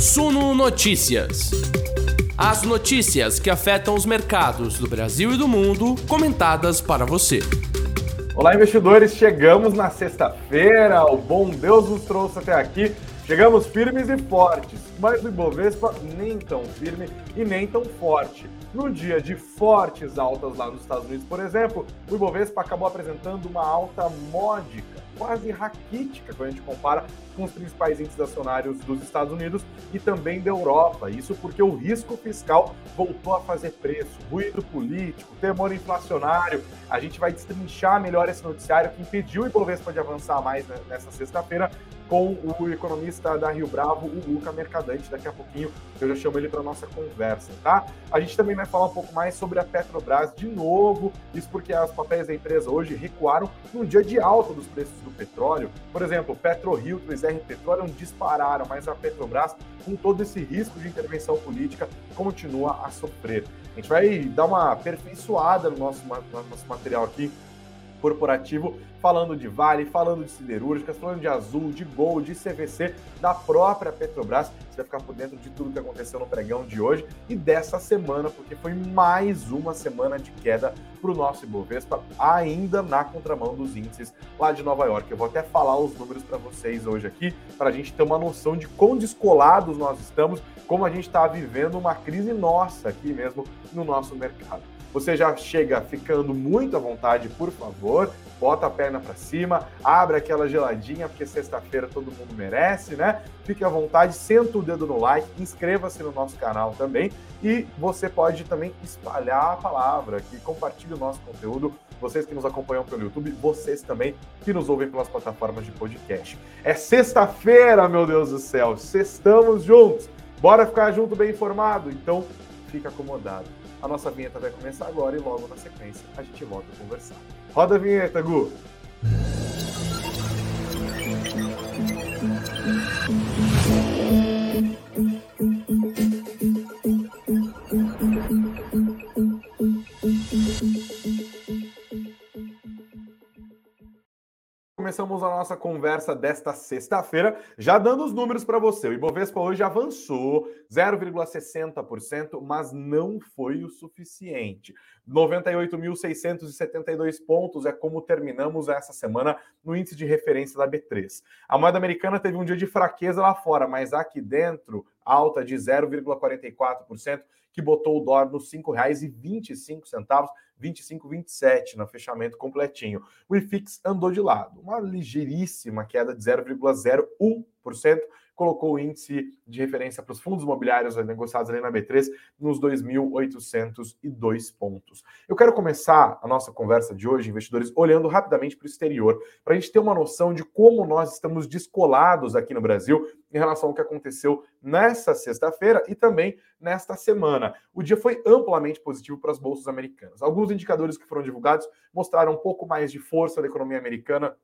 Suno Notícias. As notícias que afetam os mercados do Brasil e do mundo, comentadas para você. Olá, investidores! Chegamos na sexta-feira, o bom Deus nos trouxe até aqui. Chegamos firmes e fortes, mas o Ibovespa nem tão firme e nem tão forte. No dia de fortes altas lá nos Estados Unidos, por exemplo, o Ibovespa acabou apresentando uma alta módica quase raquítica quando a gente compara com os principais índices acionários dos Estados Unidos e também da Europa. Isso porque o risco fiscal voltou a fazer preço, ruído político, temor inflacionário. A gente vai destrinchar melhor esse noticiário que impediu o Ibovespa de avançar mais nessa sexta-feira com o economista da Rio Bravo, o Luca Mercadante. Daqui a pouquinho eu já chamo ele para nossa conversa, tá? A gente também vai falar um pouco mais sobre a Petrobras de novo, isso porque as papéis da empresa hoje recuaram num dia de alta dos preços do petróleo. Por exemplo, PetroRio e R Petroleum dispararam, mas a Petrobras, com todo esse risco de intervenção política, continua a sofrer. A gente vai dar uma aperfeiçoada no nosso, no nosso material aqui corporativo, falando de Vale, falando de siderúrgicas, falando de Azul, de Gol, de CVC, da própria Petrobras. Você vai ficar por dentro de tudo que aconteceu no pregão de hoje e dessa semana, porque foi mais uma semana de queda para o nosso Ibovespa, ainda na contramão dos índices lá de Nova York. Eu vou até falar os números para vocês hoje aqui, para a gente ter uma noção de quão descolados nós estamos, como a gente está vivendo uma crise nossa aqui mesmo no nosso mercado. Você já chega ficando muito à vontade, por favor, bota a perna para cima, abre aquela geladinha, porque sexta-feira todo mundo merece, né? Fique à vontade, senta o dedo no like, inscreva-se no nosso canal também e você pode também espalhar a palavra aqui, compartilhe o nosso conteúdo. Vocês que nos acompanham pelo YouTube, vocês também que nos ouvem pelas plataformas de podcast. É sexta-feira, meu Deus do céu, estamos juntos. Bora ficar junto bem informado? Então, fica acomodado. A nossa vinheta vai começar agora e logo na sequência a gente volta a conversar. Roda a vinheta, Gu! Começamos a nossa conversa desta sexta-feira, já dando os números para você. O Ibovespa hoje avançou 0,60%, mas não foi o suficiente. 98.672 pontos é como terminamos essa semana no índice de referência da B3. A moeda americana teve um dia de fraqueza lá fora, mas aqui dentro, alta de 0,44%, que botou o dólar nos R$ 5,25 25,27 no fechamento completinho. O IFIX andou de lado, uma ligeiríssima queda de 0,01%, colocou o índice de referência para os fundos imobiliários negociados ali na B3 nos 2.802 pontos. Eu quero começar a nossa conversa de hoje, investidores, olhando rapidamente para o exterior, para a gente ter uma noção de como nós estamos descolados aqui no Brasil em relação ao que aconteceu nessa sexta-feira e também nesta semana. O dia foi amplamente positivo para as bolsas americanas. Alguns indicadores que foram divulgados mostraram um pouco mais de força da economia americana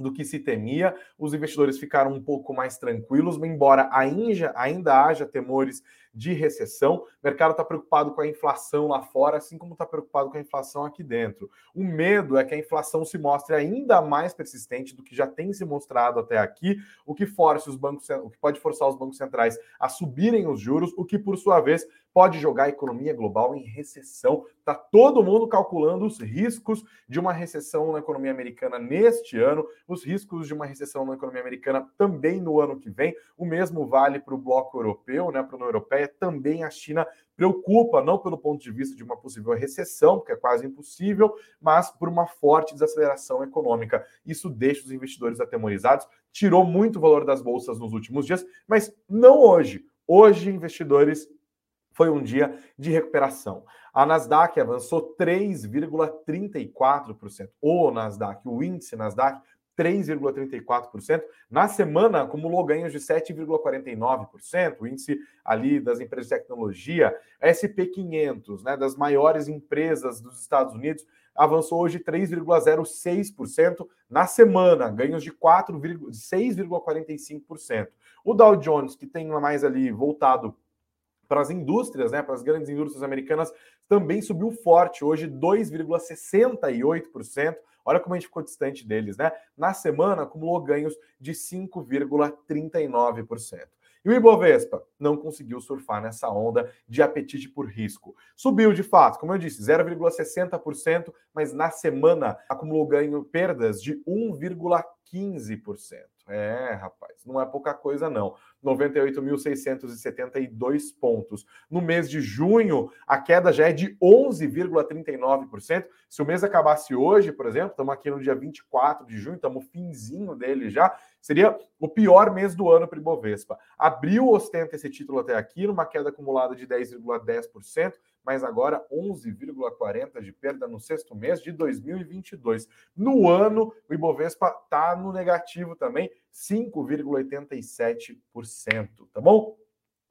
do que se temia. Os investidores ficaram um pouco mais tranquilos, embora ainda, ainda haja temores de recessão. O mercado está preocupado com a inflação lá fora, assim como está preocupado com a inflação aqui dentro. O medo é que a inflação se mostre ainda mais persistente do que já tem se mostrado até aqui, o que force os bancos, o que pode forçar os bancos centrais a subirem os juros, o que por sua vez pode jogar a economia global em recessão. Está todo mundo calculando os riscos de uma recessão na economia americana neste ano, os riscos de uma recessão na economia americana também no ano que vem. O mesmo vale para o bloco europeu, né, para a União Europeia também a China preocupa, não pelo ponto de vista de uma possível recessão, porque é quase impossível, mas por uma forte desaceleração econômica. Isso deixa os investidores atemorizados, tirou muito o valor das bolsas nos últimos dias, mas não hoje. Hoje, investidores, foi um dia de recuperação. A Nasdaq avançou 3,34%. O Nasdaq, o índice Nasdaq 3,34%. Na semana, acumulou ganhos de 7,49%. O índice ali das empresas de tecnologia, SP500, né, das maiores empresas dos Estados Unidos, avançou hoje 3,06% na semana, ganhos de 6,45%. O Dow Jones, que tem mais ali voltado para as indústrias, né, para as grandes indústrias americanas, também subiu forte, hoje 2,68%. Olha como a gente ficou distante deles, né? Na semana, acumulou ganhos de 5,39%. E o Ibovespa não conseguiu surfar nessa onda de apetite por risco. Subiu de fato, como eu disse, 0,60%, mas na semana acumulou ganho perdas de 1,15%. É, rapaz, não é pouca coisa não. 98.672 pontos. No mês de junho, a queda já é de 11,39%. Se o mês acabasse hoje, por exemplo, estamos aqui no dia 24 de junho, estamos finzinho dele já, seria o pior mês do ano para o Ibovespa. Abril ostenta esse título até aqui, numa queda acumulada de 10,10%, mas agora 11,40% de perda no sexto mês de 2022. No ano, o Ibovespa está no negativo também, 5,87%, tá bom?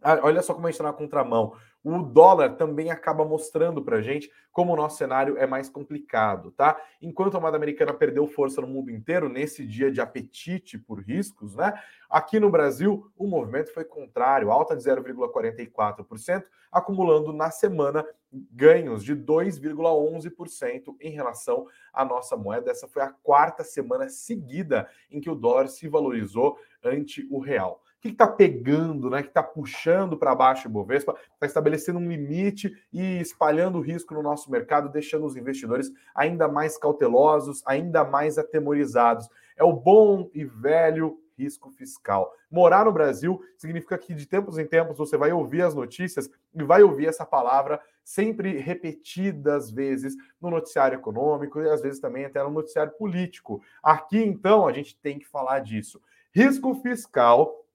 Ah, olha só como a gente está na contramão. O dólar também acaba mostrando para a gente como o nosso cenário é mais complicado, tá? Enquanto a moeda americana perdeu força no mundo inteiro nesse dia de apetite por riscos, né? Aqui no Brasil, o movimento foi contrário, alta de 0,44%, acumulando na semana ganhos de 2,11% em relação à nossa moeda. Essa foi a quarta semana seguida em que o dólar se valorizou ante o real. Que está pegando, né? Que está puxando para baixo o Bovespa, está estabelecendo um limite e espalhando risco no nosso mercado, deixando os investidores ainda mais cautelosos, ainda mais atemorizados. É o bom e velho risco fiscal. Morar no Brasil significa que de tempos em tempos você vai ouvir as notícias e vai ouvir essa palavra sempre repetidas vezes no noticiário econômico e às vezes também até no noticiário político. Aqui então a gente tem que falar disso. Risco fiscal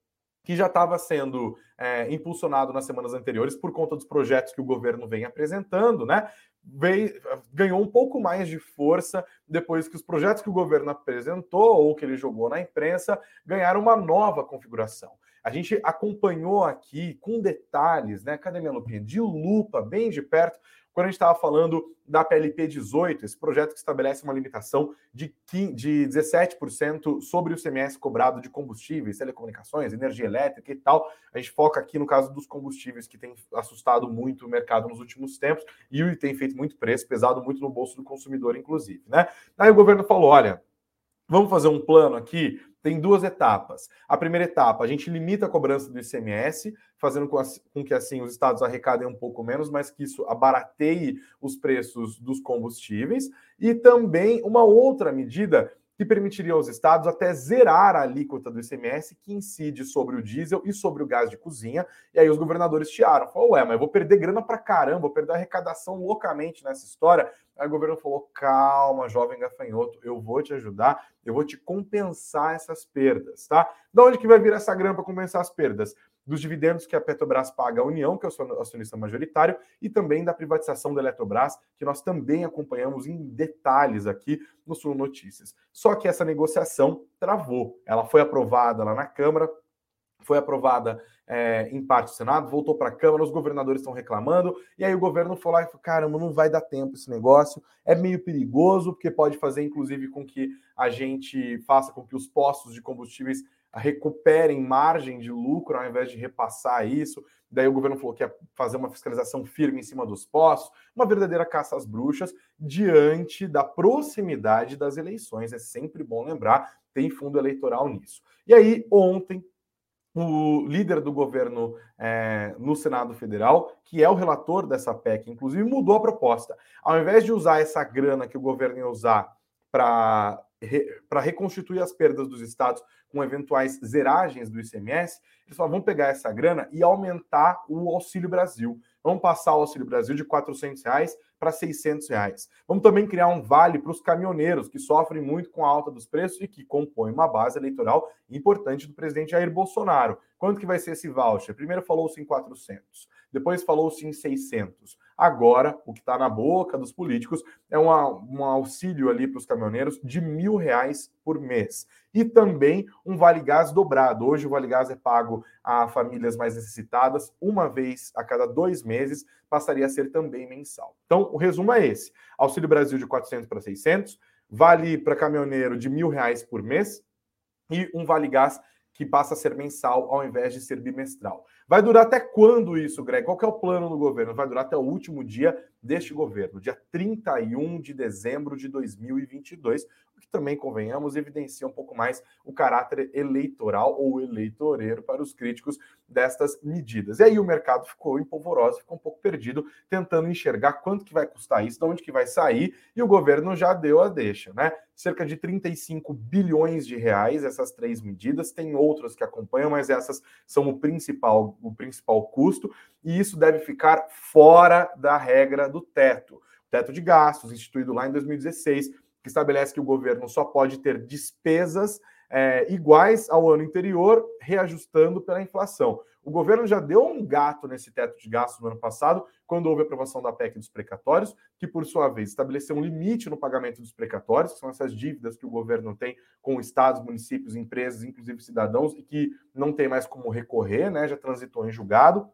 que já estava sendo é, impulsionado nas semanas anteriores por conta dos projetos que o governo vem apresentando, né? Veio, ganhou um pouco mais de força depois que os projetos que o governo apresentou ou que ele jogou na imprensa ganharam uma nova configuração. A gente acompanhou aqui com detalhes, né? Cadê minha lupinha? De lupa, bem de perto, quando a gente estava falando da PLP 18, esse projeto que estabelece uma limitação de, 15, de 17% sobre o CMS cobrado de combustíveis, telecomunicações, energia elétrica e tal. A gente foca aqui no caso dos combustíveis, que tem assustado muito o mercado nos últimos tempos e tem feito muito preço, pesado muito no bolso do consumidor, inclusive. Né? Aí o governo falou: olha, vamos fazer um plano aqui tem duas etapas. A primeira etapa, a gente limita a cobrança do ICMS, fazendo com, que assim os estados arrecadem um pouco menos, mas que isso abarateie os preços dos combustíveis. E também uma outra medida que permitiria aos estados até zerar a alíquota do ICMS que incide sobre o diesel e sobre o gás de cozinha. E aí os governadores tiaram, falou, ué, mas eu vou perder grana pra caramba, vou perder arrecadação loucamente nessa história. Aí o governo falou, calma, jovem gafanhoto, eu vou te ajudar, eu vou te compensar essas perdas, tá? De onde que vai vir essa grana para compensar as perdas? dos dividendos que a Petrobras paga à União, que é o acionista majoritário, e também da privatização da Eletrobras, que nós também acompanhamos em detalhes aqui no Sul Notícias. Só que essa negociação travou. Ela foi aprovada lá na Câmara, foi aprovada é, em parte do Senado, voltou para a Câmara, os governadores estão reclamando, e aí o governo falou: e falou: caramba, não vai dar tempo esse negócio, é meio perigoso, porque pode fazer, inclusive, com que a gente faça com que os postos de combustíveis recuperem margem de lucro ao invés de repassar isso. Daí o governo falou que ia fazer uma fiscalização firme em cima dos postos, uma verdadeira caça às bruxas diante da proximidade das eleições. É sempre bom lembrar, tem fundo eleitoral nisso. E aí, ontem, o líder do governo é, no Senado Federal, que é o relator dessa PEC, inclusive, mudou a proposta. Ao invés de usar essa grana que o governo ia usar para para reconstituir as perdas dos estados com eventuais zeragens do ICMS, eles só vão pegar essa grana e aumentar o Auxílio Brasil. Vamos passar o Auxílio Brasil de 400 reais para 600 reais. Vamos também criar um vale para os caminhoneiros que sofrem muito com a alta dos preços e que compõem uma base eleitoral importante do presidente Jair Bolsonaro. Quanto que vai ser esse voucher? Primeiro falou-se em 400, depois falou-se em 600. Agora, o que está na boca dos políticos é uma, um auxílio ali para os caminhoneiros de mil reais por mês. E também um Vale Gás dobrado. Hoje o Vale Gás é pago a famílias mais necessitadas uma vez a cada dois meses, passaria a ser também mensal. Então, o resumo é esse. Auxílio Brasil de 400 para 600, vale para caminhoneiro de mil reais por mês e um Vale Gás que passa a ser mensal ao invés de ser bimestral. Vai durar até quando isso, Greg? Qual é o plano do governo? Vai durar até o último dia deste governo, dia 31 de dezembro de 2022, que também, convenhamos, evidencia um pouco mais o caráter eleitoral ou eleitoreiro para os críticos destas medidas. E aí o mercado ficou empolvoroso, ficou um pouco perdido, tentando enxergar quanto que vai custar isso, de onde que vai sair, e o governo já deu a deixa, né? Cerca de 35 bilhões de reais essas três medidas, tem outras que acompanham, mas essas são o principal, o principal custo, e isso deve ficar fora da regra do teto. Teto de gastos, instituído lá em 2016, que estabelece que o governo só pode ter despesas é, iguais ao ano anterior, reajustando pela inflação. O governo já deu um gato nesse teto de gastos no ano passado, quando houve a aprovação da PEC dos precatórios, que, por sua vez, estabeleceu um limite no pagamento dos precatórios, que são essas dívidas que o governo tem com estados, municípios, empresas, inclusive cidadãos, e que não tem mais como recorrer, né? Já transitou em julgado.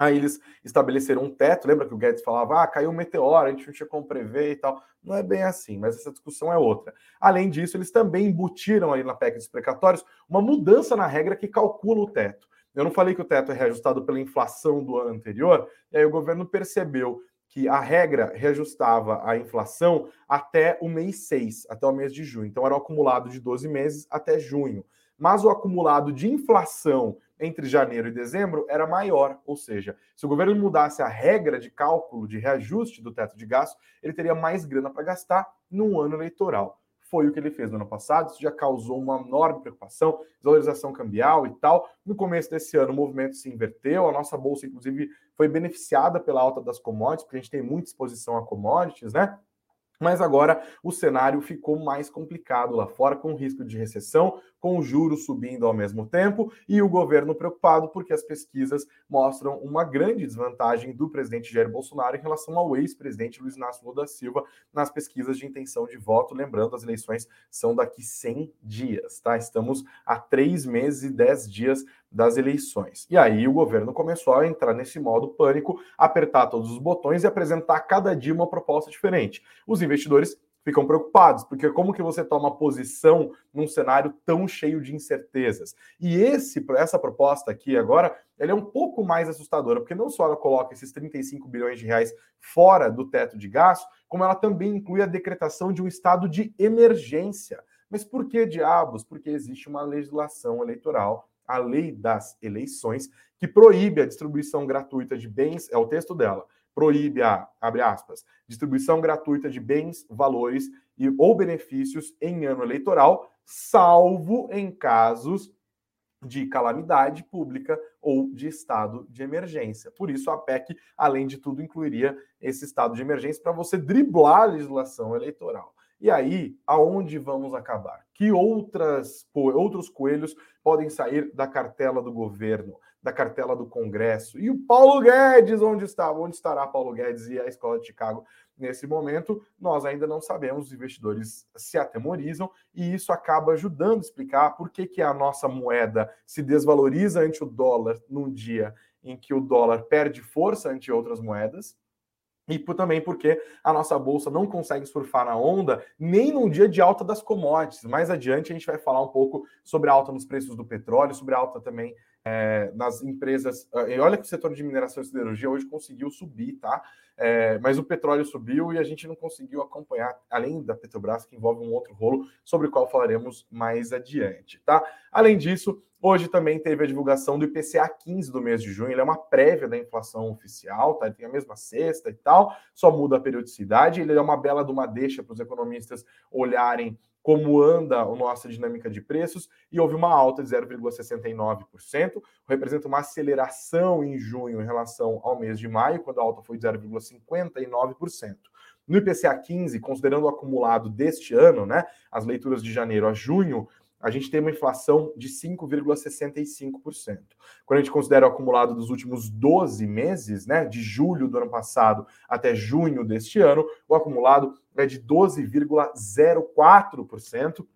Aí eles estabeleceram um teto. Lembra que o Guedes falava: ah, caiu um meteoro, a gente não tinha como prever e tal. Não é bem assim, mas essa discussão é outra. Além disso, eles também embutiram aí na PEC dos precatórios uma mudança na regra que calcula o teto. Eu não falei que o teto é reajustado pela inflação do ano anterior, e aí o governo percebeu que a regra reajustava a inflação até o mês 6, até o mês de junho. Então era o acumulado de 12 meses até junho. Mas o acumulado de inflação entre janeiro e dezembro era maior, ou seja, se o governo mudasse a regra de cálculo de reajuste do teto de gasto, ele teria mais grana para gastar no ano eleitoral. Foi o que ele fez no ano passado, isso já causou uma enorme preocupação, desvalorização cambial e tal. No começo desse ano, o movimento se inverteu, a nossa bolsa, inclusive, foi beneficiada pela alta das commodities, porque a gente tem muita exposição a commodities, né? Mas agora o cenário ficou mais complicado lá fora, com risco de recessão, com juros subindo ao mesmo tempo e o governo preocupado porque as pesquisas mostram uma grande desvantagem do presidente Jair Bolsonaro em relação ao ex-presidente Luiz Inácio Lula da Silva nas pesquisas de intenção de voto. Lembrando, as eleições são daqui 100 dias, tá? Estamos a três meses e dez dias das eleições. E aí o governo começou a entrar nesse modo pânico, apertar todos os botões e apresentar cada dia uma proposta diferente. Os investidores ficam preocupados, porque como que você toma posição num cenário tão cheio de incertezas? E esse essa proposta aqui agora, ela é um pouco mais assustadora, porque não só ela coloca esses 35 bilhões de reais fora do teto de gasto, como ela também inclui a decretação de um estado de emergência. Mas por que diabos? Porque existe uma legislação eleitoral a lei das eleições, que proíbe a distribuição gratuita de bens, é o texto dela, proíbe a, abre aspas, distribuição gratuita de bens, valores e, ou benefícios em ano eleitoral, salvo em casos de calamidade pública ou de estado de emergência. Por isso, a PEC, além de tudo, incluiria esse estado de emergência para você driblar a legislação eleitoral. E aí, aonde vamos acabar? Que outras, outros coelhos podem sair da cartela do governo, da cartela do Congresso? E o Paulo Guedes, onde está? Onde estará Paulo Guedes e a Escola de Chicago nesse momento? Nós ainda não sabemos, os investidores se atemorizam e isso acaba ajudando a explicar por que, que a nossa moeda se desvaloriza ante o dólar num dia em que o dólar perde força ante outras moedas e também porque a nossa bolsa não consegue surfar na onda nem no dia de alta das commodities. Mais adiante a gente vai falar um pouco sobre a alta nos preços do petróleo, sobre a alta também é, nas empresas. E olha que o setor de mineração e siderurgia hoje conseguiu subir, tá? É, mas o petróleo subiu e a gente não conseguiu acompanhar, além da Petrobras, que envolve um outro rolo, sobre o qual falaremos mais adiante, tá? Além disso, hoje também teve a divulgação do IPCA 15 do mês de junho, ele é uma prévia da inflação oficial, tá? Ele tem a mesma cesta e tal, só muda a periodicidade, ele é uma bela de uma deixa para os economistas olharem como anda a nossa dinâmica de preços e houve uma alta de 0,69%, representa uma aceleração em junho em relação ao mês de maio, quando a alta foi de 0,59%. No IPCA 15, considerando o acumulado deste ano, né, as leituras de janeiro a junho, a gente tem uma inflação de 5,65%. Quando a gente considera o acumulado dos últimos 12 meses, né, de julho do ano passado até junho deste ano, o acumulado é de 12,04%.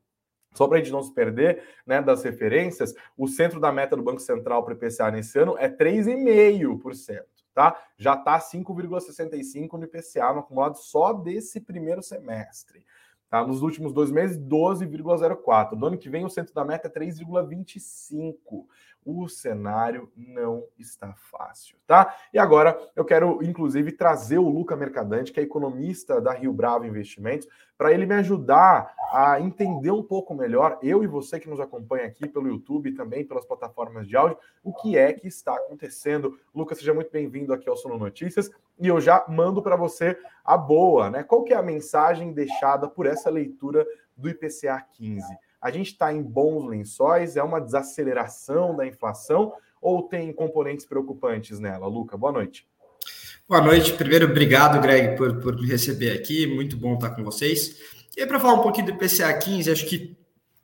Só para a gente não se perder né, das referências, o centro da meta do Banco Central para o IPCA nesse ano é 3,5%. Tá? Já está 5,65% no IPCA no acumulado só desse primeiro semestre. Tá? Nos últimos dois meses, 12,04. No ano que vem, o centro da meta é 3,25. O cenário não está fácil, tá? E agora eu quero, inclusive, trazer o Luca Mercadante, que é economista da Rio Bravo Investimentos, para ele me ajudar a entender um pouco melhor, eu e você que nos acompanha aqui pelo YouTube e também pelas plataformas de áudio, o que é que está acontecendo. Lucas, seja muito bem-vindo aqui ao Sono Notícias e eu já mando para você a boa, né? Qual que é a mensagem deixada por essa leitura do IPCA 15? A gente está em bons lençóis? É uma desaceleração da inflação ou tem componentes preocupantes nela? Luca, boa noite. Boa noite. Primeiro, obrigado, Greg, por, por me receber aqui. Muito bom estar com vocês. E para falar um pouquinho do IPCA 15, acho que,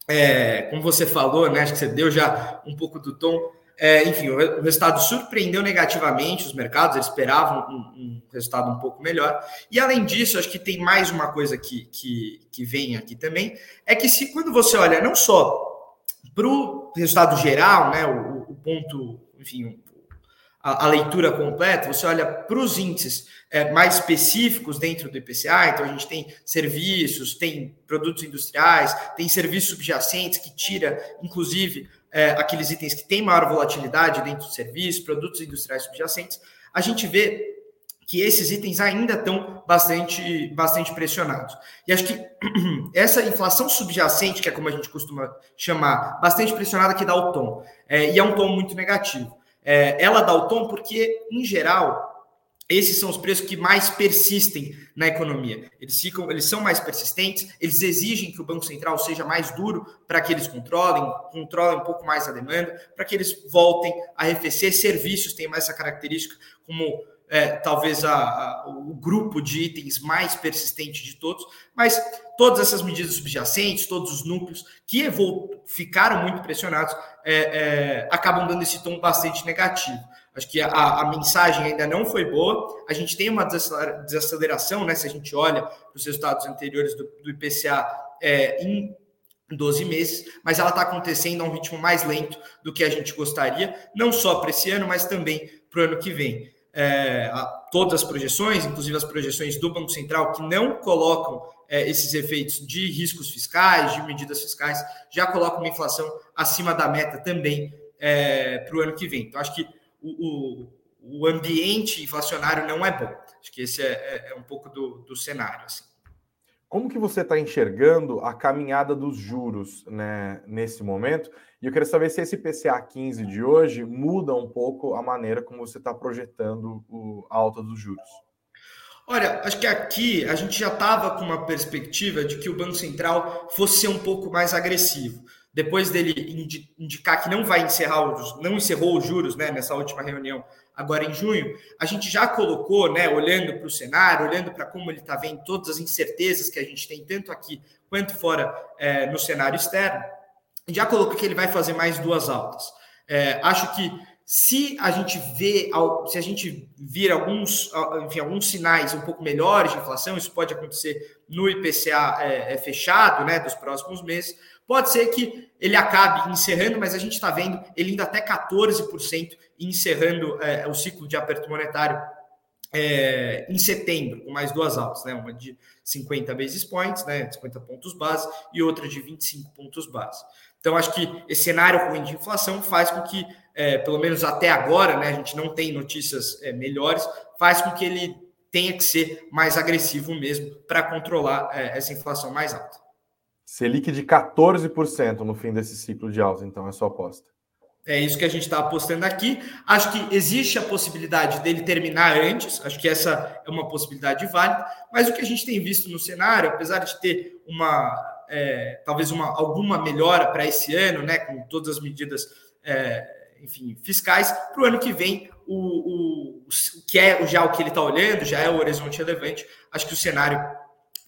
é, como você falou, né, acho que você deu já um pouco do tom. É, enfim, o, resultado surpreendeu negativamente os mercados, eles esperavam um, um, resultado um pouco melhor. E além disso, acho que tem mais uma coisa que, que, que vem aqui também, é que se quando você olha não só para o resultado geral, né, o, o ponto, enfim, a, a, leitura completa, você olha para os índices é, mais específicos dentro do IPCA, então a gente tem serviços, tem produtos industriais, tem serviços subjacentes que tira, inclusive, é, aqueles itens que têm maior volatilidade dentro do serviço, produtos industriais subjacentes, a gente vê que esses itens ainda estão bastante, bastante pressionados. E acho que essa inflação subjacente, que é como a gente costuma chamar, bastante pressionada, que dá o tom. É, e é um tom muito negativo. É, ela dá o tom porque, em geral, esses são os preços que mais persistem na economia. Eles ficam, eles são mais persistentes, eles exigem que o Banco Central seja mais duro para que eles controlem, controlem um pouco mais a demanda, para que eles voltem a arrefecer. Serviços têm mais essa característica, como é, talvez a, a, o grupo de itens mais persistente de todos, mas todas essas medidas subjacentes, todos os núcleos que ficaram muito pressionados, é, é, acabam dando esse tom bastante negativo. Acho que a, a, mensagem ainda não foi boa. A gente tem uma desaceleração, né? Se a gente olha os resultados anteriores do, do IPCA é, em 12 meses, mas ela está acontecendo a um ritmo mais lento do que a gente gostaria, não só para esse ano, mas também para o ano que vem. É, todas as projeções, inclusive as projeções do Banco Central, que não colocam é, esses efeitos de riscos fiscais, de medidas fiscais, já colocam uma inflação acima da meta também é, para o ano que vem. Então, acho que o, o, o ambiente inflacionário não é bom. Acho que esse é, é, é um pouco do, do cenário. Assim. Como que você está enxergando a caminhada dos juros né, nesse momento? E eu queria saber se esse PCA 15 de hoje muda um pouco a maneira como você está projetando o, a alta dos juros. Olha, acho que aqui a gente já estava com uma perspectiva de que o Banco Central fosse ser um pouco mais agressivo depois dele indicar que não vai encerrar os, não encerrou os juros né, nessa última reunião agora em junho, a gente já colocou, né, olhando para o cenário, olhando para como ele está vendo todas as incertezas que a gente tem, tanto aqui quanto fora é, no cenário externo, já colocou que ele vai fazer mais duas altas. É, acho que se a gente vê, se a gente vir alguns, enfim, alguns sinais um pouco melhores de inflação, isso pode acontecer no IPCA é, é, fechado, né, dos próximos meses, Pode ser que ele acabe encerrando, mas a gente está vendo ele indo até 14% encerrando é, o ciclo de aperto monetário é, em setembro, com mais duas altas, né? Uma de 50 basis points, né? 50 pontos base, e outra de 25 pontos base. Então, acho que esse cenário ruim de inflação faz com que, é, pelo menos até agora, né? A gente não tem notícias é, melhores, faz com que ele tenha que ser mais agressivo mesmo para controlar é, essa inflação mais alta. Selic de 14% no fim desse ciclo de alta, então, é sua aposta. É isso que a gente está apostando aqui. Acho que existe a possibilidade dele terminar antes, acho que essa é uma possibilidade válida, mas o que a gente tem visto no cenário, apesar de ter uma é, talvez uma, alguma melhora para esse ano, né, com todas as medidas é, enfim, fiscais, para o ano que vem, o, o, o, que é já o que ele está olhando, já é o horizonte relevante, acho que o cenário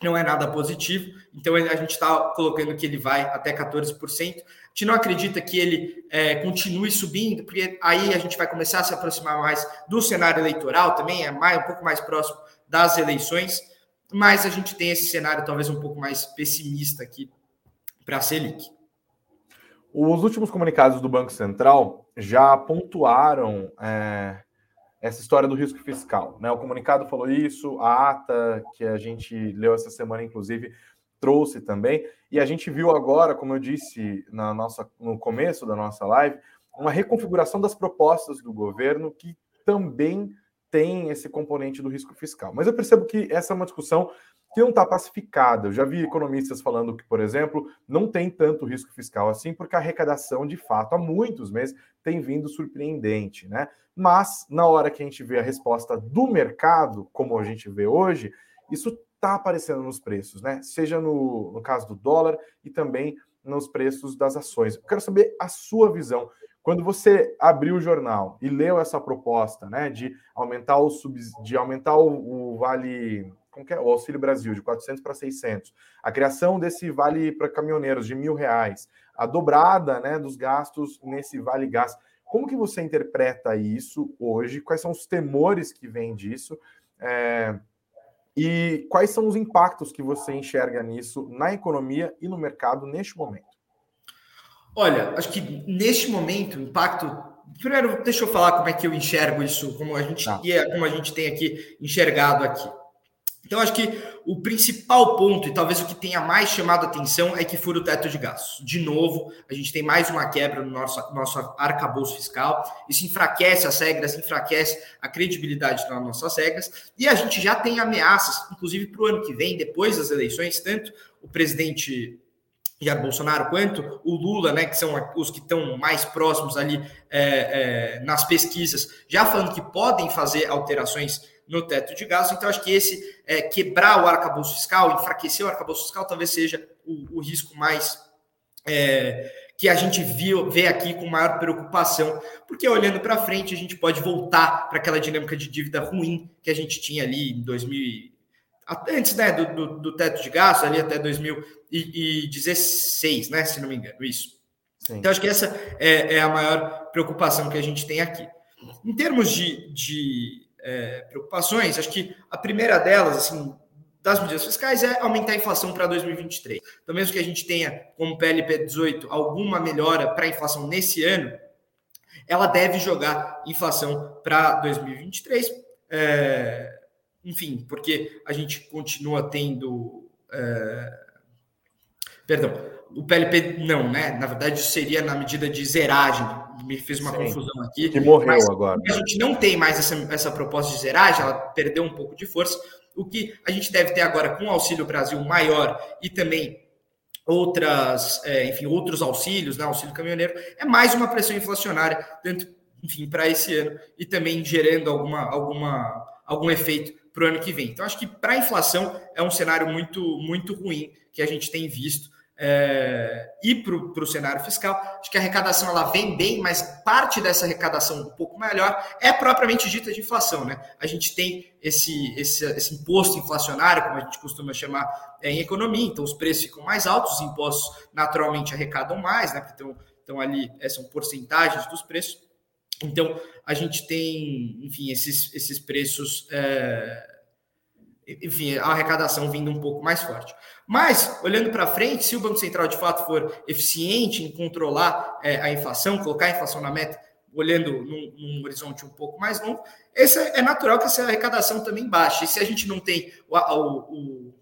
não é nada positivo, então a gente está colocando que ele vai até 14%. A gente não acredita que ele é, continue subindo, porque aí a gente vai começar a se aproximar mais do cenário eleitoral também, é mais, um pouco mais próximo das eleições, mas a gente tem esse cenário talvez um pouco mais pessimista aqui para a Selic. Os últimos comunicados do Banco Central já pontuaram é essa história do risco fiscal. Né? O comunicado falou isso, a ata que a gente leu essa semana, inclusive, trouxe também. E a gente viu agora, como eu disse na nossa, no começo da nossa live, uma reconfiguração das propostas do governo que também tem esse componente do risco fiscal. Mas eu percebo que essa é uma discussão que não está pacificada. Eu já vi economistas falando que, por exemplo, não tem tanto risco fiscal assim, porque a arrecadação, de fato, há muitos meses tem vindo surpreendente, né? Mas, na hora que a gente vê a resposta do mercado, como a gente vê hoje, isso está aparecendo nos preços, né? Seja no, no caso do dólar e também nos preços das ações. Eu quero saber a sua visão. Quando você abriu o jornal e leu essa proposta, né, de aumentar o sub, de aumentar o, o vale como que é? o Auxílio Brasil, de 400 para 600, a criação desse vale para caminhoneiros de mil reais, a dobrada né, dos gastos nesse vale gás. Como que você interpreta isso hoje? Quais são os temores que vêm disso? É, e quais são os impactos que você enxerga nisso na economia e no mercado neste momento? Olha, acho que neste momento, o impacto. Primeiro, deixa eu falar como é que eu enxergo isso, como a gente, tá. É, como a gente tem aqui enxergado aqui. Então, acho que o principal ponto, e talvez o que tenha mais chamado atenção, é que fura o teto de gastos. De novo, a gente tem mais uma quebra no nosso, nosso arcabouço fiscal. Isso enfraquece as regras, enfraquece a credibilidade das nossas regras. E a gente já tem ameaças, inclusive para o ano que vem, depois das eleições, tanto o presidente Jair Bolsonaro quanto o Lula, né, que são os que estão mais próximos ali é, é, nas pesquisas, já falando que podem fazer alterações no teto de gastos. Então, acho que esse é, quebrar o arcabouço fiscal, enfraquecer o arcabouço fiscal, talvez seja o, o risco mais é, que a gente viu, vê aqui com maior preocupação, porque olhando para frente, a gente pode voltar para aquela dinâmica de dívida ruim que a gente tinha ali em 2000 antes né, do, do, do teto de gastos, ali até 2016, né, se não me engano, isso. Sim. Então, acho que essa é, é, a maior preocupação que a gente tem aqui. Em termos de, de é, preocupações, acho que a primeira delas, assim, das medidas fiscais é aumentar a inflação para 2023. Então, mesmo que a gente tenha, como PLP 18, alguma melhora para a inflação nesse ano, ela deve jogar inflação para 2023. É, enfim, porque a gente continua tendo. É, perdão, o PLP não, né? Na verdade, seria na medida de zeragem. Me fez uma Sim, confusão aqui. Que morreu agora. A gente não tem mais essa, essa proposta de zeragem, ela perdeu um pouco de força. O que a gente deve ter agora com o Auxílio Brasil maior e também outras, é, enfim, outros auxílios, né, auxílio caminhoneiro, é mais uma pressão inflacionária, tanto, enfim, para esse ano e também gerando alguma, alguma, algum efeito para o ano que vem. Então, acho que para a inflação é um cenário muito, muito ruim que a gente tem visto. É, e para o cenário fiscal, acho que a arrecadação ela vem bem, mas parte dessa arrecadação um pouco melhor é propriamente dita de inflação. Né? A gente tem esse, esse, esse imposto inflacionário, como a gente costuma chamar é, em economia, então os preços ficam mais altos, os impostos naturalmente arrecadam mais, né? porque estão, ali, é, são porcentagens dos preços. Então, a gente tem, enfim, esses, esses preços, é, enfim, a arrecadação vindo um pouco mais forte. Mas, olhando para frente, se o Banco Central de fato for eficiente em controlar é, a inflação, colocar a inflação na meta, olhando num, num, horizonte um pouco mais longo, esse é, é natural que essa arrecadação também baixe. E se a gente não tem o, o,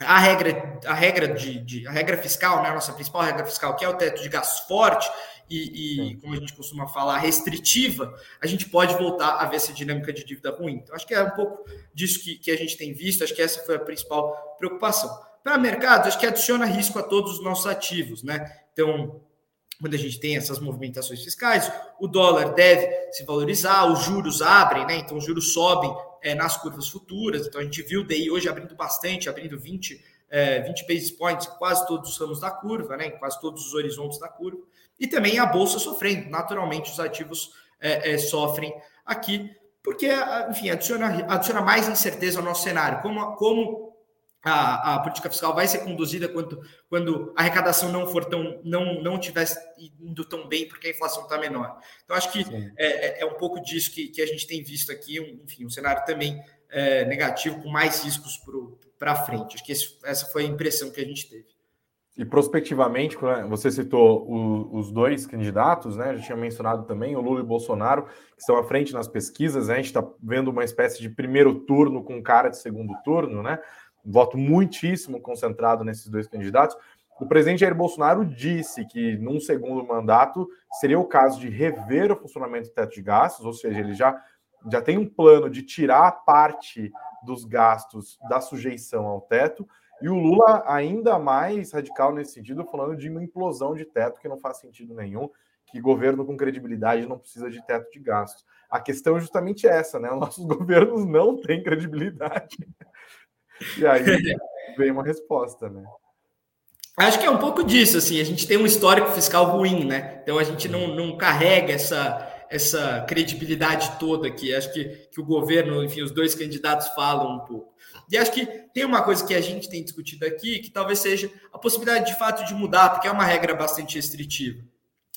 a regra, a regra de, de, a regra fiscal, né, a nossa principal regra fiscal, que é o teto de gastos forte, e, e, como a gente costuma falar, restritiva, a gente pode voltar a ver essa dinâmica de dívida ruim. Então, acho que é um pouco disso que, que a gente tem visto, acho que essa foi a principal preocupação. Para mercados, acho que adiciona risco a todos os nossos ativos, né? Então, quando a gente tem essas movimentações fiscais, o dólar deve se valorizar, os juros abrem, né? Então, os juros sobem é, nas curvas futuras. Então, a gente viu o DI hoje abrindo bastante, abrindo 20, é, 20 basis points, quase todos os ramos da curva, né? Em quase todos os horizontes da curva e também a bolsa sofrendo. Naturalmente, os ativos é, é, sofrem aqui, porque, enfim, adiciona, adiciona mais incerteza ao nosso cenário. Como, como a, a, política fiscal vai ser conduzida quando, quando a arrecadação não for tão, não, não tivesse indo tão bem, porque a inflação está menor. Então, acho que é, é, é, um pouco disso que, que a gente tem visto aqui, um, enfim, um cenário também é, negativo, com mais riscos para frente. Acho que esse, essa foi a impressão que a gente teve. E prospectivamente, você citou o, os dois candidatos, né? Já tinha mencionado também o Lula e o Bolsonaro, que estão à frente nas pesquisas. Né? A gente está vendo uma espécie de primeiro turno com cara de segundo turno, né? voto muitíssimo concentrado nesses dois candidatos. o presidente Jair Bolsonaro disse que num segundo mandato seria o caso de rever o funcionamento do teto de gastos, ou seja, ele já, já tem um plano de tirar parte dos gastos da sujeição ao teto, e o Lula ainda mais radical nesse sentido, falando de uma implosão de teto que não faz sentido nenhum, que governo com credibilidade não precisa de teto de gastos. A questão é justamente essa, né? Nossos governos não têm credibilidade. E aí vem uma resposta, né? Acho que é um pouco disso, assim, a gente tem um histórico fiscal ruim, né? Então a gente não, não carrega essa, essa credibilidade toda aqui. Acho que, que o governo, enfim, os dois candidatos falam um pouco. E acho que tem uma coisa que a gente tem discutido aqui, que talvez seja a possibilidade de fato de mudar, porque é uma regra bastante restritiva.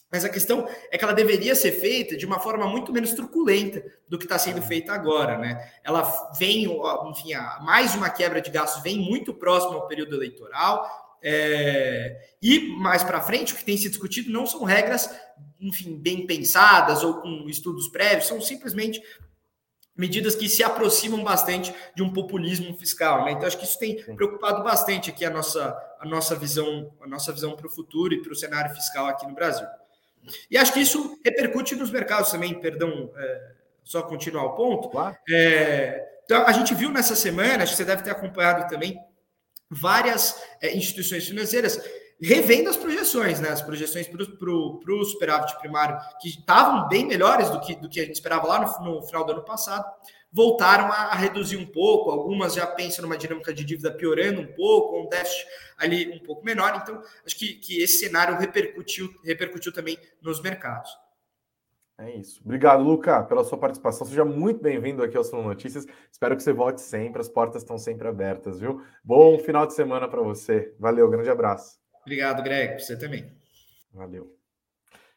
Mas a questão é que ela deveria ser feita de uma forma muito menos truculenta do que está sendo feita agora, né? Ela vem, enfim, mais uma quebra de gastos vem muito próximo ao período eleitoral, é, e mais para frente, o que tem se discutido não são regras, enfim, bem pensadas ou com estudos prévios, são simplesmente medidas que se aproximam bastante de um populismo fiscal. Né? Então, acho que isso tem preocupado bastante aqui a nossa, a nossa visão, a nossa visão para o futuro e para o cenário fiscal aqui no Brasil. E acho que isso repercute nos mercados também, perdão, é, só continuar o ponto. Claro. É, então, a gente viu nessa semana, acho que você deve ter acompanhado também, várias é, instituições financeiras revendo as projeções, né? As projeções para o superávit primário, que estavam bem melhores do que, do que a gente esperava lá no, no final do ano passado, voltaram a, a, reduzir um pouco. Algumas já pensam numa dinâmica de dívida piorando um pouco, um déficit ali um pouco menor. Então, acho que, que esse cenário repercutiu, repercutiu também nos mercados. É isso. Obrigado, Luca, pela sua participação. Seja muito bem-vindo aqui ao Sono Notícias. Espero que você volte sempre. As portas estão sempre abertas, viu? Bom final de semana para você. Valeu, grande abraço. Obrigado, Greg. Você também. Valeu.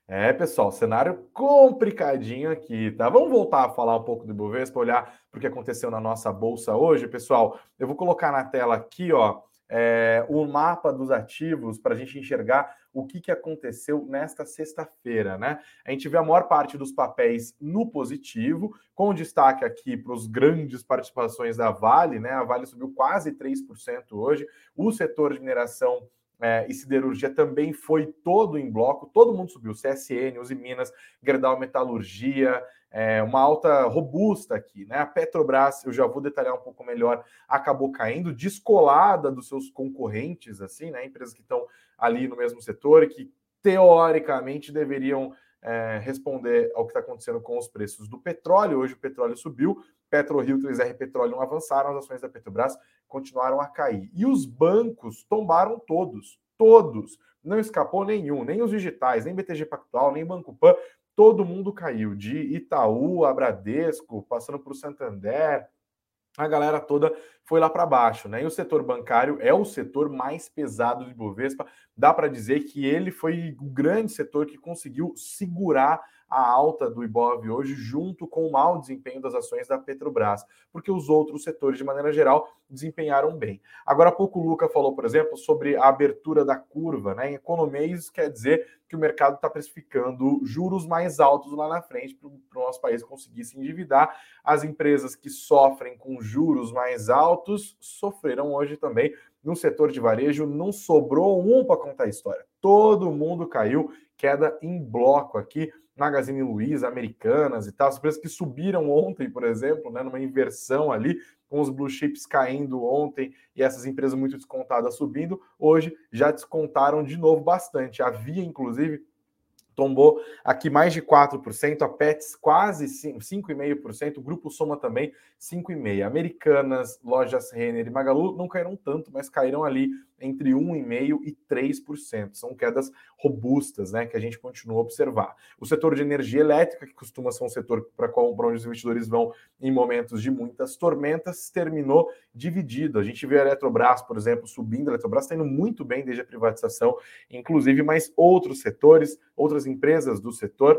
É, pessoal, cenário complicadinho aqui, tá? Vamos voltar a falar um pouco do Ibovespa, olhar para o que aconteceu na nossa bolsa hoje, pessoal. Eu vou colocar na tela aqui, ó, é, o mapa dos ativos para a gente enxergar o que, que aconteceu nesta sexta-feira, né? A gente vê a maior parte dos papéis no positivo, com destaque aqui para os grandes participações da Vale, né? A Vale subiu quase 3% hoje, o setor de mineração é, e siderurgia também foi todo em bloco, todo mundo subiu, CSN, Uzi Minas, Gerdau Metalurgia, é, uma alta robusta aqui, né? A Petrobras, eu já vou detalhar um pouco melhor, acabou caindo, descolada dos seus concorrentes, assim, né? Empresas que estão ali no mesmo setor e que teoricamente deveriam é, responder ao que está acontecendo com os preços do petróleo. Hoje o petróleo subiu, PetroRio 3R Petróleo avançaram, as ações da Petrobras continuaram a cair. E os bancos tombaram todos, todos. Não escapou nenhum, nem os digitais, nem BTG Pactual, nem Banco Pan, todo mundo caiu, de Itaú a Bradesco, passando por Santander, a galera toda foi lá para baixo, né? E o setor bancário é o setor mais pesado de Bovespa. Dá para dizer que ele foi o grande setor que conseguiu segurar a alta do Ibov hoje, junto com o mau desempenho das ações da Petrobras, porque os outros setores, de maneira geral, desempenharam bem. Agora há pouco o Luca falou, por exemplo, sobre a abertura da curva, né? Em economia, isso quer dizer que o mercado está precificando juros mais altos lá na frente para o nosso país conseguir se endividar. As empresas que sofrem com juros mais altos sofreram hoje também. No setor de varejo, não sobrou um para contar a história. Todo mundo caiu, queda em bloco aqui. Magazine Luiza, Americanas e tal, as empresas que subiram ontem, por exemplo, né, numa inversão ali, com os blue chips caindo ontem e essas empresas muito descontadas subindo, hoje já descontaram de novo bastante. Havia, inclusive, tombou aqui mais de 4%, a Pets quase 5,5%, o Grupo Soma também 5,5%. Americanas, lojas Renner e Magalu não caíram tanto, mas caíram ali entre 1,5% e 3%. São quedas robustas, né, que a gente continua a observar. O setor de energia elétrica, que costuma ser um setor para onde os investidores vão em momentos de muitas tormentas, terminou dividido. A gente vê a Eletrobras, por exemplo, subindo, a Eletrobras está indo muito bem desde a privatização, inclusive, mas outros setores, outras empresas do setor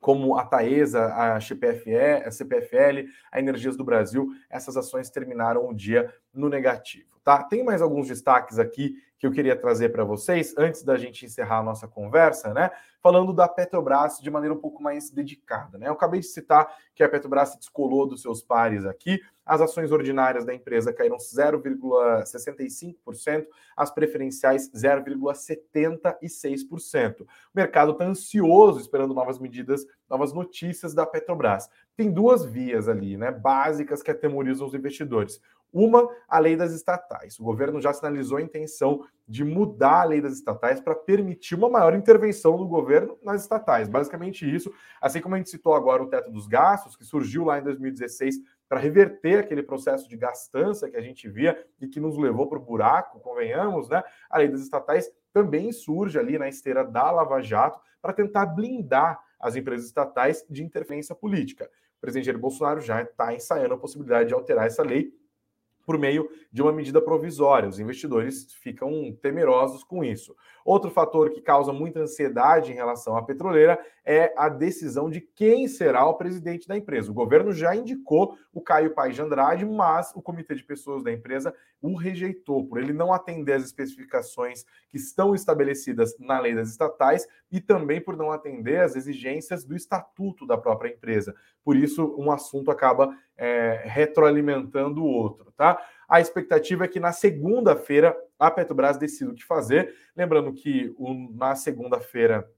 como a Taesa, a a CPFL, a Energias do Brasil, essas ações terminaram o dia no negativo, tá? Tem mais alguns destaques aqui que eu queria trazer para vocês, antes da gente encerrar a nossa conversa, né? Falando da Petrobras de maneira um pouco mais dedicada, né? Eu acabei de citar que a Petrobras se descolou dos seus pares aqui, as ações ordinárias da empresa caíram 0,65%, as preferenciais 0,76%. O mercado está ansioso esperando novas medidas, novas notícias da Petrobras. Tem duas vias ali, né, básicas que atemorizam os investidores. Uma, a lei das estatais. O governo já sinalizou a intenção de mudar a lei das estatais para permitir uma maior intervenção do governo nas estatais. Basicamente isso, assim como a gente citou agora o teto dos gastos, que surgiu lá em 2016 para reverter aquele processo de gastança que a gente via e que nos levou para o buraco, convenhamos, né? A lei das estatais também surge ali na esteira da Lava Jato para tentar blindar as empresas estatais de interferência política. O presidente Jair Bolsonaro já está ensaiando a possibilidade de alterar essa lei por meio de uma medida provisória. Os investidores ficam temerosos com isso. Outro fator que causa muita ansiedade em relação à petroleira é a decisão de quem será o presidente da empresa. O governo já indicou o Caio Paes de Andrade, mas o comitê de pessoas da empresa o rejeitou por ele não atender as especificações que estão estabelecidas na lei das estatais e também por não atender às exigências do estatuto da própria empresa. Por isso, um assunto acaba é, retroalimentando o outro, tá? A expectativa é que na segunda-feira a Petrobras decida o que fazer. Lembrando que o, na segunda-feira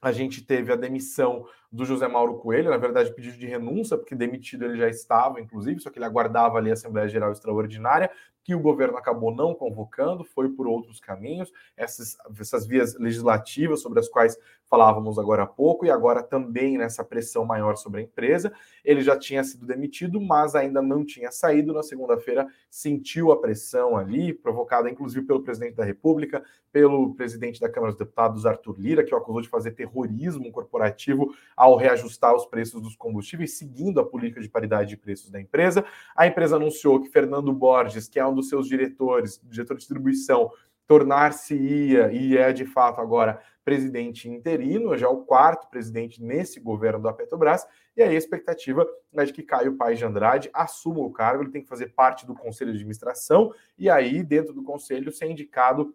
a gente teve a demissão do José Mauro Coelho, na verdade, pedido de renúncia, porque demitido ele já estava, inclusive, só que ele aguardava ali a Assembleia Geral Extraordinária, que o governo acabou não convocando, foi por outros caminhos, essas, essas vias legislativas sobre as quais falávamos agora há pouco, e agora também nessa pressão maior sobre a empresa. Ele já tinha sido demitido, mas ainda não tinha saído. Na segunda-feira, sentiu a pressão ali, provocada inclusive pelo presidente da República, pelo presidente da Câmara dos Deputados, Arthur Lira, que o acusou de fazer terrorismo corporativo ao reajustar os preços dos combustíveis, seguindo a política de paridade de preços da empresa. A empresa anunciou que Fernando Borges, que é um dos seus diretores, diretor de distribuição, tornar-se-ia e é de fato agora presidente interino, já o quarto presidente nesse governo da Petrobras, e aí a expectativa é de que Caio Paes de Andrade assuma o cargo, ele tem que fazer parte do conselho de administração, e aí dentro do conselho ser indicado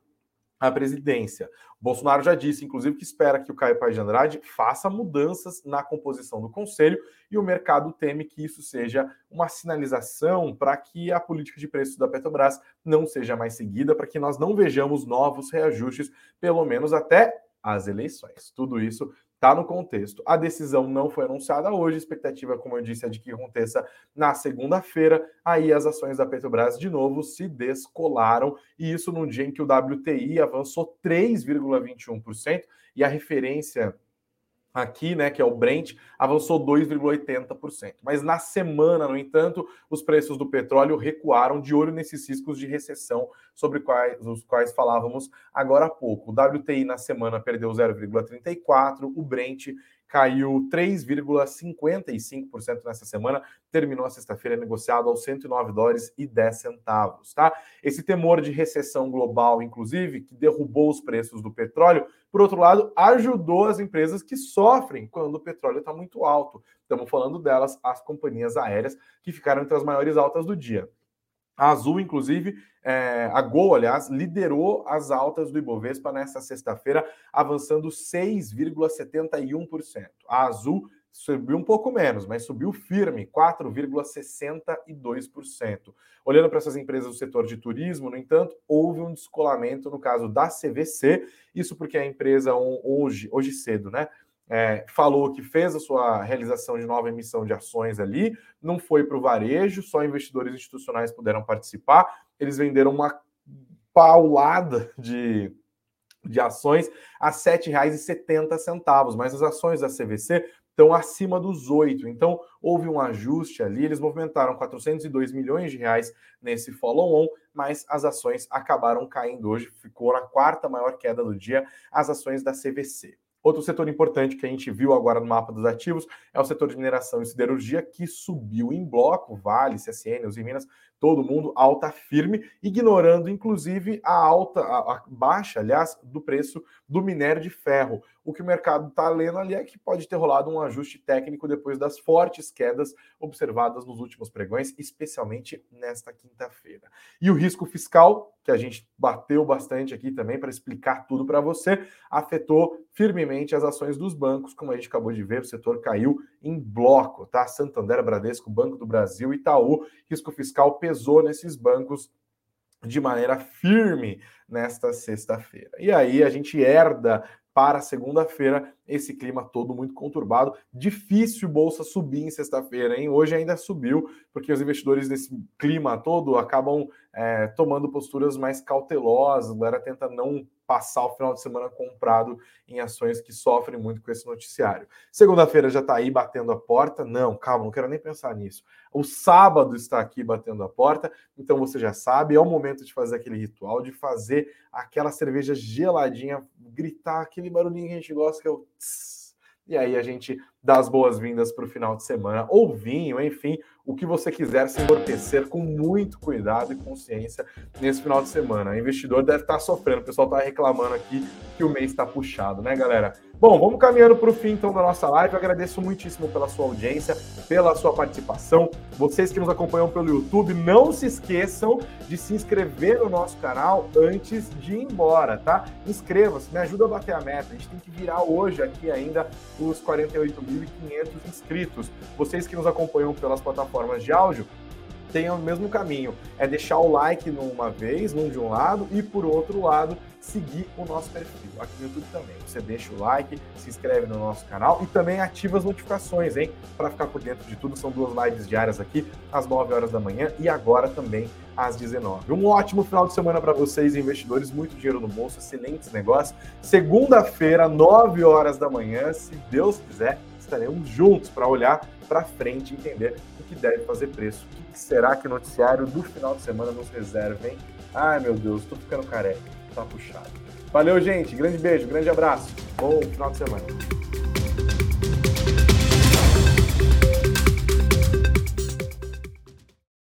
à presidência. Bolsonaro já disse, inclusive, que espera que o Caio Paes de Andrade faça mudanças na composição do conselho e o mercado teme que isso seja uma sinalização para que a política de preços da Petrobras não seja mais seguida, para que nós não vejamos novos reajustes, pelo menos até as eleições. Tudo isso está no contexto. A decisão não foi anunciada hoje, a expectativa, como eu disse, é de que aconteça na segunda-feira. Aí as ações da Petrobras de novo se descolaram, e isso num dia em que o WTI avançou 3,21% e a referência aqui, né, que é o Brent, avançou 2,80%. Mas na semana, no entanto, os preços do petróleo recuaram de olho nesses riscos de recessão sobre quais, os quais falávamos agora há pouco. O WTI na semana perdeu 0,34, o Brent caiu 3,55% nessa semana, terminou a sexta-feira negociado aos 109 dólares e 10 centavos, tá? Esse temor de recessão global, inclusive, que derrubou os preços do petróleo, por outro lado, ajudou as empresas que sofrem quando o petróleo está muito alto. Estamos falando delas, as companhias aéreas, que ficaram entre as maiores altas do dia. A Azul, inclusive, é, a Gol, aliás, liderou as altas do Ibovespa nesta sexta-feira, avançando 6,71%. A Azul subiu um pouco menos, mas subiu firme, 4,62%. Olhando para essas empresas do setor de turismo, no entanto, houve um descolamento no caso da CVC, isso porque a empresa hoje, hoje cedo, né? É, falou que fez a sua realização de nova emissão de ações ali, não foi para o varejo, só investidores institucionais puderam participar. Eles venderam uma paulada de, de ações a R$ 7,70, mas as ações da CVC estão acima dos oito. Então, houve um ajuste ali, eles movimentaram 402 milhões de reais nesse follow-on, mas as ações acabaram caindo hoje, ficou na quarta maior queda do dia, as ações da CVC. Outro setor importante que a gente viu agora no mapa dos ativos é o setor de mineração e siderurgia, que subiu em bloco, Vale, CSN, os Minas, todo mundo alta firme, ignorando inclusive a alta, a, a baixa, aliás, do preço do minério de ferro. O que o mercado está lendo ali é que pode ter rolado um ajuste técnico depois das fortes quedas observadas nos últimos pregões, especialmente nesta quinta-feira. E o risco fiscal, que a gente bateu bastante aqui também para explicar tudo para você, afetou firmemente as ações dos bancos, como a gente acabou de ver, o setor caiu em bloco, tá? Santander, Bradesco, Banco do Brasil, Itaú, risco fiscal pesou nesses bancos de maneira firme nesta sexta-feira. E aí a gente herda para segunda-feira esse clima todo muito conturbado. Difícil bolsa subir em sexta-feira, hein? Hoje ainda subiu, porque os investidores nesse clima todo acabam é, tomando posturas mais cautelosas, a galera tenta não passar o final de semana comprado em ações que sofrem muito com esse noticiário. Segunda-feira já está aí batendo a porta? Não, calma, não quero nem pensar nisso. O sábado está aqui batendo a porta, então você já sabe, é o momento de fazer aquele ritual, de fazer aquela cerveja geladinha, gritar aquele barulhinho que a gente gosta, que é o tss, e aí a gente dá as boas-vindas para o final de semana, ou vinho, enfim, o que você quiser se entorpecer com muito cuidado e consciência nesse final de semana. O investidor deve estar sofrendo, o pessoal está reclamando aqui que o mês está puxado, né, galera? Bom, vamos caminhando para o fim então da nossa live. Eu agradeço muitíssimo pela sua audiência, pela sua participação. Vocês que nos acompanham pelo YouTube, não se esqueçam de se inscrever no nosso canal antes de ir embora, tá? Inscreva-se, me ajuda a bater a meta. A gente tem que virar hoje aqui ainda os 48.500 inscritos. Vocês que nos acompanham pelas plataformas de áudio, tenham o mesmo caminho. É deixar o like numa vez, num de um lado, e por outro lado, seguir o nosso perfil aqui no YouTube também. Você deixa o like, se inscreve no nosso canal e também ativa as notificações, hein? Para ficar por dentro de tudo. São duas lives diárias aqui, às 9 horas da manhã e agora também às 19. Um ótimo final de semana para vocês, investidores. Muito dinheiro no bolso, excelentes negócios. Segunda-feira, 9 horas da manhã, se Deus quiser, estaremos juntos para olhar para frente e entender que deve fazer preço. O que será que o noticiário do final de semana nos reserva, hein? Ai, meu Deus, estou ficando careca tá puxado. Valeu, gente. Grande beijo, grande abraço. Bom final de semana.